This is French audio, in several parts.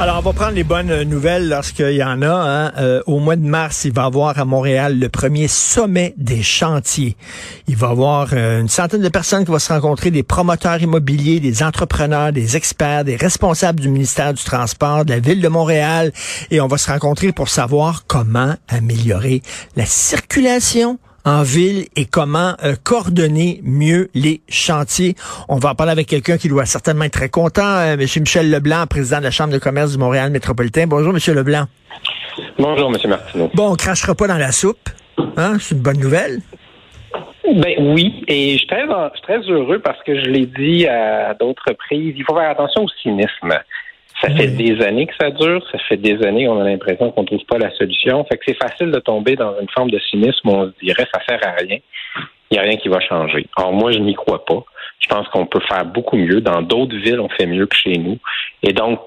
Alors, on va prendre les bonnes nouvelles lorsqu'il y en a. hein. Euh, au mois de mars, il va y avoir à Montréal le premier sommet des chantiers. Il va y avoir euh, une centaine de personnes qui vont se rencontrer, des promoteurs immobiliers, des entrepreneurs, des experts, des responsables du ministère du Transport, de la ville de Montréal. Et on va se rencontrer pour savoir comment améliorer la circulation en ville et comment euh, coordonner mieux les chantiers. On va en parler avec quelqu'un qui doit certainement être très content, euh, M. Michel Leblanc, président de la Chambre de commerce du Montréal métropolitain. Bonjour, M. Leblanc. Bonjour, M. Martineau. Bon, on crachera pas dans la soupe. Hein? C'est une bonne nouvelle. Ben oui, et je suis très, je suis très heureux parce que je l'ai dit à d'autres reprises, il faut faire attention au cynisme. Ça fait Oui. des années que ça dure, ça fait des années qu'on a l'impression qu'on trouve pas la solution. Fait que c'est facile de tomber dans une forme de cynisme où on se dirait ça sert à rien. Il n'y a rien qui va changer. Or, moi, je n'y crois pas. Je pense qu'on peut faire beaucoup mieux. Dans d'autres villes, on fait mieux que chez nous. Et donc,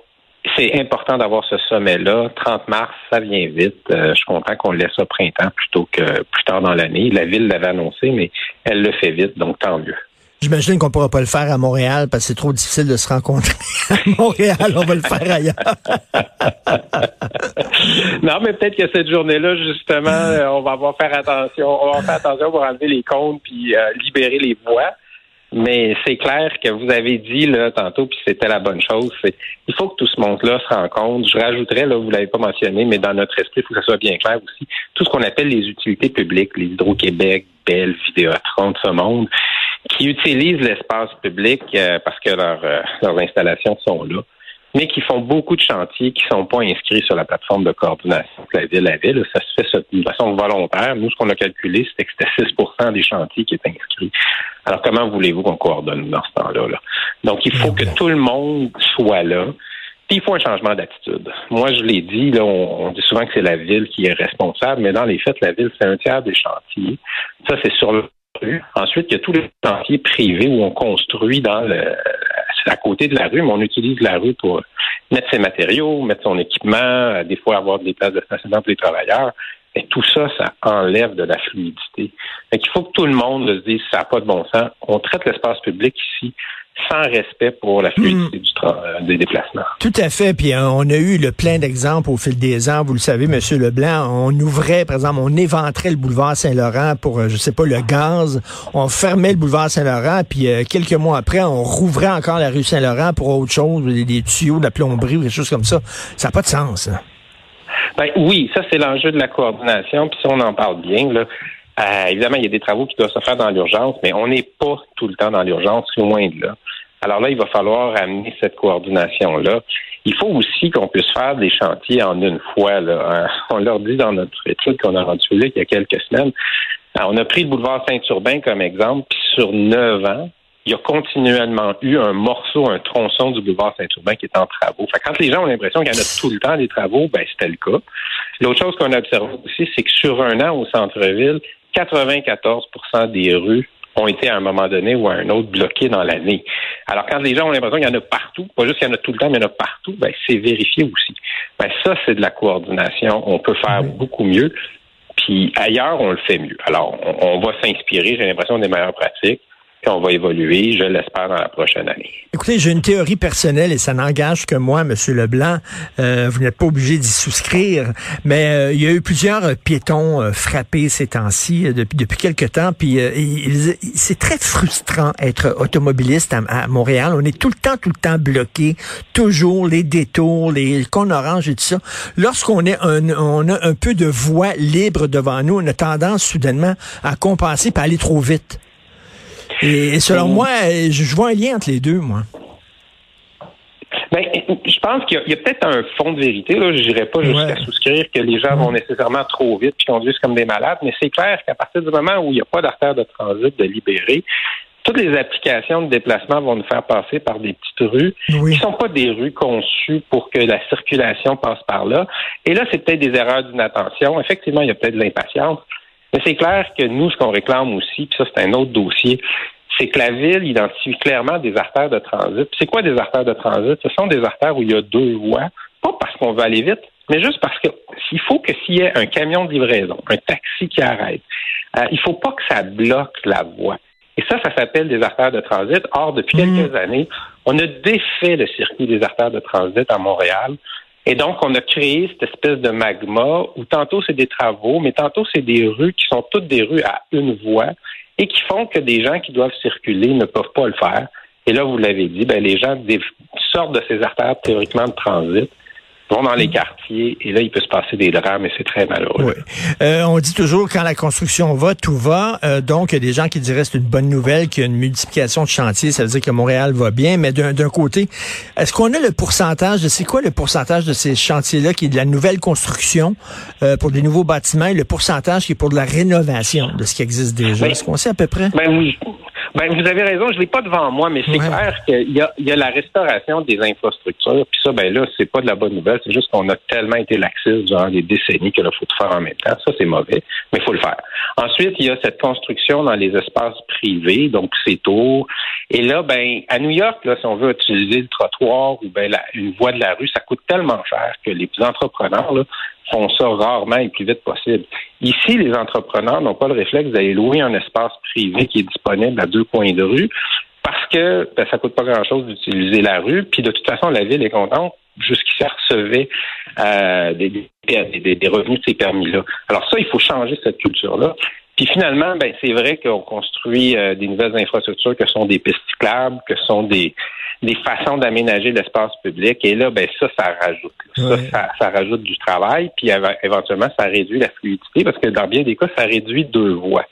c'est important d'avoir ce sommet-là. 30 mars, ça vient vite. Euh, je suis content qu'on le laisse au printemps plutôt que plus tard dans l'année. La ville l'avait annoncé, mais elle le fait vite, donc tant mieux. J'imagine qu'on pourra pas le faire à Montréal parce que c'est trop difficile de se rencontrer à Montréal. On va le faire ailleurs. non, mais peut-être que cette journée-là, justement, euh, on va avoir faire attention. On va faire attention pour enlever les comptes puis euh, libérer les voix. Mais c'est clair que vous avez dit là tantôt, puis c'était la bonne chose. Il faut que tout ce monde-là se rencontre. Je rajouterais là, vous l'avez pas mentionné, mais dans notre esprit, il faut que ça soit bien clair aussi. Tout ce qu'on appelle les utilités publiques, les Hydro-Québec, Bell, Vidéotron, de ce monde, qui utilisent l'espace public euh, parce que euh, leurs installations sont là mais qui font beaucoup de chantiers qui sont pas inscrits sur la plateforme de coordination de la ville à ville. Ça se fait de façon volontaire. Nous, ce qu'on a calculé, c'était que c'était 6% des chantiers qui étaient inscrits. Alors, comment voulez-vous qu'on coordonne dans ce temps-là? Là? Donc, il faut que tout le monde soit là. Puis, il faut un changement d'attitude. Moi, je l'ai dit, là, on, on dit souvent que c'est la ville qui est responsable, mais dans les faits, la ville, c'est un tiers des chantiers. Ça, c'est sur le rue. Ensuite, il y a tous les chantiers privés où on construit dans le, à côté de la rue, mais on utilise la rue pour mettre ses matériaux, mettre son équipement, euh, des fois avoir des places de stationnement pour les travailleurs. Et tout ça, ça enlève de la fluidité. Fait qu'il faut que tout le monde se dise ça n'a pas de bon sens. On traite l'espace public ici sans respect pour la fluidité du tra- euh, des déplacements. Tout à fait. Puis euh, on a eu le plein d'exemples au fil des ans. Vous le savez, Monsieur Leblanc, on ouvrait, par exemple, on éventrait le boulevard Saint-Laurent pour, euh, je sais pas, le gaz. On fermait le boulevard Saint-Laurent, puis euh, quelques mois après, on rouvrait encore la rue Saint-Laurent pour autre chose, des, des tuyaux, de la plomberie ou quelque chose comme ça. Ça n'a pas de sens. hein. Ben oui, ça c'est l'enjeu de la coordination. Puis si on en parle bien, là, euh, évidemment, il y a des travaux qui doivent se faire dans l'urgence, mais on n'est pas tout le temps dans l'urgence, loin de là. Alors là, il va falloir amener cette coordination-là. Il faut aussi qu'on puisse faire des chantiers en une fois. Là. Euh, On leur dit dans notre étude qu'on a rendu publique il y a quelques semaines. Euh, on a pris le boulevard Saint-Urbain comme exemple, puis sur neuf ans, il y a continuellement eu un morceau, un tronçon du boulevard Saint-Urbain qui est en travaux. Fait quand les gens ont l'impression qu'il y en a tout le temps des travaux, ben c'était le cas. L'autre chose qu'on a observé aussi, c'est que sur un an au centre-ville, 94% des rues ont été à un moment donné ou à un autre bloquées dans l'année. Alors quand les gens ont l'impression qu'il y en a partout, pas juste qu'il y en a tout le temps, mais il y en a partout, ben c'est vérifié aussi. Ben ça, c'est de la coordination. On peut faire beaucoup mieux. Puis ailleurs, on le fait mieux. Alors, on, on va s'inspirer, j'ai l'impression, des meilleures pratiques. On va évoluer, je l'espère, dans la prochaine année. Écoutez, j'ai une théorie personnelle et ça n'engage que moi, Monsieur Leblanc. Euh, vous n'êtes pas obligé d'y souscrire, mais euh, il y a eu plusieurs euh, piétons frappés ces temps-ci depuis depuis quelques temps. Puis c'est très frustrant être automobiliste à, Montréal. On est tout le temps, tout le temps bloqué, toujours les détours, les cônes oranges et tout ça. Lorsqu'on est un, on a un peu de voie libre devant nous, on a tendance soudainement à compenser par aller trop vite. Et, selon moi, je, vois un lien entre les deux, moi. Ben, je pense qu'il y a, peut-être un fond de vérité. Là. Je n'irais pas jusqu'à souscrire que les gens vont nécessairement trop vite puis conduisent comme des malades, mais c'est clair qu'à partir du moment où il n'y a pas d'artère de transit de libérer, toutes les applications de déplacement vont nous faire passer par des petites rues qui ne sont pas des rues conçues pour que la circulation passe par là. Et là, c'est peut-être des erreurs d'inattention. Effectivement, il y a peut-être de l'impatience. Mais c'est clair que nous, ce qu'on réclame aussi, puis ça, c'est un autre dossier, c'est que la ville identifie clairement des artères de transit. C'est quoi des artères de transit? Ce sont des artères où il y a deux voies, pas parce qu'on veut aller vite, mais juste parce qu'il faut que s'il y ait un camion de livraison, un taxi qui arrête, euh, il faut pas que ça bloque la voie. Et ça, ça s'appelle des artères de transit. Or, depuis mmh. quelques années, on a défait le circuit des artères de transit à Montréal. Et donc, on a créé cette espèce de magma où tantôt c'est des travaux, mais tantôt c'est des rues qui sont toutes des rues à une voie et qui font que des gens qui doivent circuler ne peuvent pas le faire. Et là, vous l'avez dit, ben, les gens sortent de ces artères théoriquement de transit vont dans les quartiers et là, il peut se passer des drames et c'est très malheureux. Oui. Euh, on dit toujours quand la construction va, tout va. Euh, donc, il y a des gens qui diraient c'est une bonne nouvelle qu'il y a une multiplication de chantiers, ça veut dire que Montréal va bien. Mais d'un côté, est-ce qu'on a le pourcentage de c'est quoi le pourcentage de ces chantiers-là qui est de la nouvelle construction euh, pour des nouveaux bâtiments et le pourcentage qui est pour de la rénovation de ce qui existe déjà? Ben, est-ce qu'on sait à peu près? Ben oui. Ben, vous avez raison, je ne l'ai pas devant moi, mais c'est clair qu'il y a, il y a la restauration des infrastructures. Puis ça, ben là, c'est pas de la bonne nouvelle. C'est juste qu'on a tellement été laxiste durant des décennies que là, faut tout faire en même temps. Ça, c'est mauvais, mais il faut le faire. Ensuite, il y a cette construction dans les espaces privés, donc ces tours. Et là, ben, à New York, là, si on veut utiliser le trottoir ou ben une voie de la rue, ça coûte tellement cher que les entrepreneurs là, font ça rarement et le plus vite possible. Ici, les entrepreneurs n'ont pas le réflexe d'aller louer un espace privé qui est disponible à deux coins de rue parce que ben, ça coûte pas grand-chose d'utiliser la rue. Puis de toute façon, la ville est contente jusqu'ici recevait euh, des, des, des, revenus de ces permis-là. Alors ça, il faut changer cette culture-là. Puis finalement, ben c'est vrai qu'on construit euh, des nouvelles infrastructures que sont des pistes cyclables, que sont des des façons d'aménager l'espace public. Et là, ben ça, ça rajoute. Ça, ça, rajoute du travail, puis éventuellement, ça réduit la fluidité, parce que dans bien des cas, ça réduit deux voies.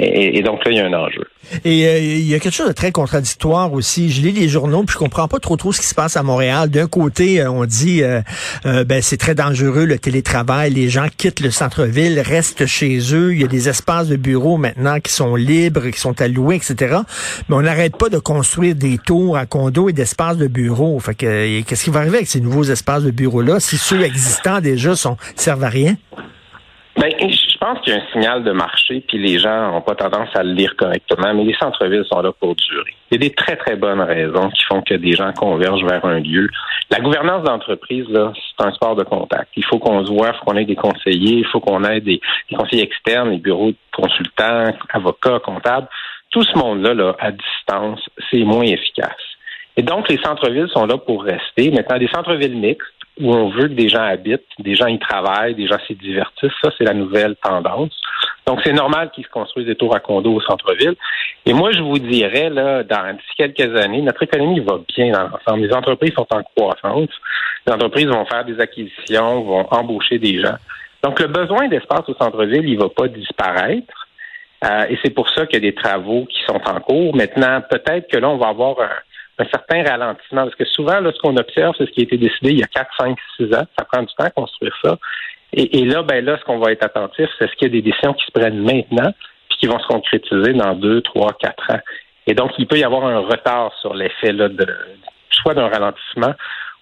Et, donc là, il y a un enjeu. Et euh, il y a quelque chose de très contradictoire aussi. Je lis les journaux, puis je comprends pas trop trop ce qui se passe à Montréal. D'un côté, euh, on dit euh, ben c'est très dangereux le télétravail. Les gens quittent le centre-ville, restent chez eux. Il y a des espaces de bureaux maintenant qui sont libres, qui sont alloués, etc. Mais on n'arrête pas de construire des tours à condos et d'espaces de bureaux. Fait que qu'est-ce qui va arriver avec ces nouveaux espaces de bureaux-là si ceux existants déjà sont servent à rien? Ben, je pense qu'il y a un signal de marché, puis les gens n'ont pas tendance à le lire correctement, mais les centres-villes sont là pour durer. Il y a des très, très bonnes raisons qui font que des gens convergent vers un lieu. La gouvernance d'entreprise, là, c'est un sport de contact. Il faut qu'on se voit, il faut qu'on ait des conseillers, il faut qu'on ait des, conseillers externes, les bureaux de consultants, avocats, comptables. Tout ce monde-là, là, à distance, c'est moins efficace. Et donc, les centres-villes sont là pour rester. Maintenant, des centres-villes mixtes, où on veut que des gens habitent, des gens y travaillent, des gens s'y divertissent. Ça, c'est la nouvelle tendance. Donc, c'est normal qu'ils se construisent des tours à condos au centre-ville. Et moi, je vous dirais, là, dans d'ici quelques années, notre économie va bien dans l'ensemble. Les entreprises sont en croissance. Les entreprises vont faire des acquisitions, vont embaucher des gens. Donc, le besoin d'espace au centre-ville, il va pas disparaître. Euh, et c'est pour ça qu'il y a des travaux qui sont en cours. Maintenant, peut-être que là, on va avoir un, un certain ralentissement. Parce que souvent, là, ce qu'on observe, c'est ce qui a été décidé il y a 4, 5, 6 ans. Ça prend du temps à construire ça. Et, là, ben là, ce qu'on va être attentif, c'est ce qu'il y a des décisions qui se prennent maintenant, puis qui vont se concrétiser dans 2, 3, 4 ans. Et donc, il peut y avoir un retard sur l'effet là, de soit d'un ralentissement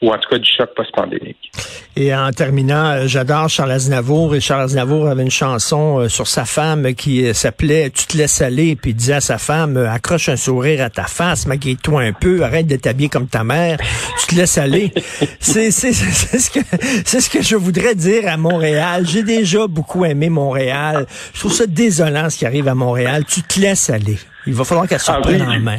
ou en tout cas du choc post-pandémique. Et en terminant, euh, j'adore Charles Aznavour. Et Charles Aznavour avait une chanson euh, sur sa femme qui euh, s'appelait Tu te laisses aller. Puis il disait à sa femme, accroche un sourire à ta face, maquille-toi un peu, arrête de t'habiller comme ta mère. Tu te laisses aller. c'est, c'est, c'est, ce que, c'est ce que je voudrais dire à Montréal. J'ai déjà beaucoup aimé Montréal. Je trouve ça désolant ce qui arrive à Montréal. Tu te laisses aller. Il va falloir qu'elle se Ah, prenne oui. en main.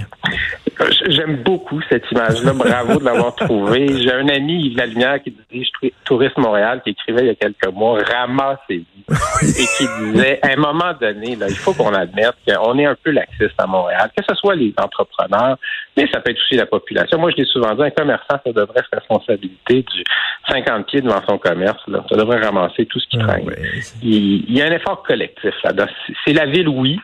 J'aime beaucoup cette image-là. Bravo de l'avoir trouvée. J'ai un ami, Yves Lalumière, qui dirige Tou- Tourisme Montréal, qui écrivait il y a quelques mois, ramassez-vous. et qui disait, à un moment donné, là, il faut qu'on admette qu'on est un peu laxiste à Montréal, que ce soit les entrepreneurs, mais ça peut être aussi la population. Moi, je l'ai souvent dit, un commerçant, ça devrait être responsabilité du 50 pieds devant son commerce. Là. Ça devrait ramasser tout ce qui Ah, traîne. ouais. Il, il y a un effort collectif là-dedans. C'est la ville, oui,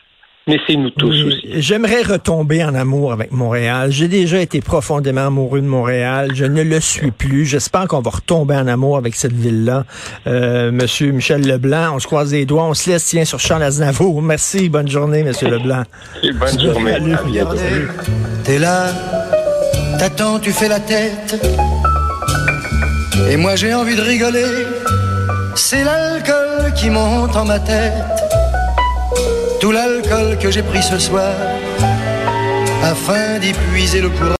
mais c'est nous tous Oui, aussi. J'aimerais retomber en amour avec Montréal. J'ai déjà été profondément amoureux de Montréal. Je ne le suis plus. J'espère qu'on va retomber en amour avec cette ville-là. Euh, Monsieur Michel Leblanc, on se croise les doigts. On se laisse, tiens, sur Charles Aznavour. Merci. Bonne journée, Monsieur Leblanc. Et bonne journée. T'es là, t'attends, tu fais la tête. Et moi j'ai envie de rigoler. C'est l'alcool qui monte en ma tête. Tout l'alcool que j'ai pris ce soir. Afin d'y puiser le courage.